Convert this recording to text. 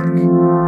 ask.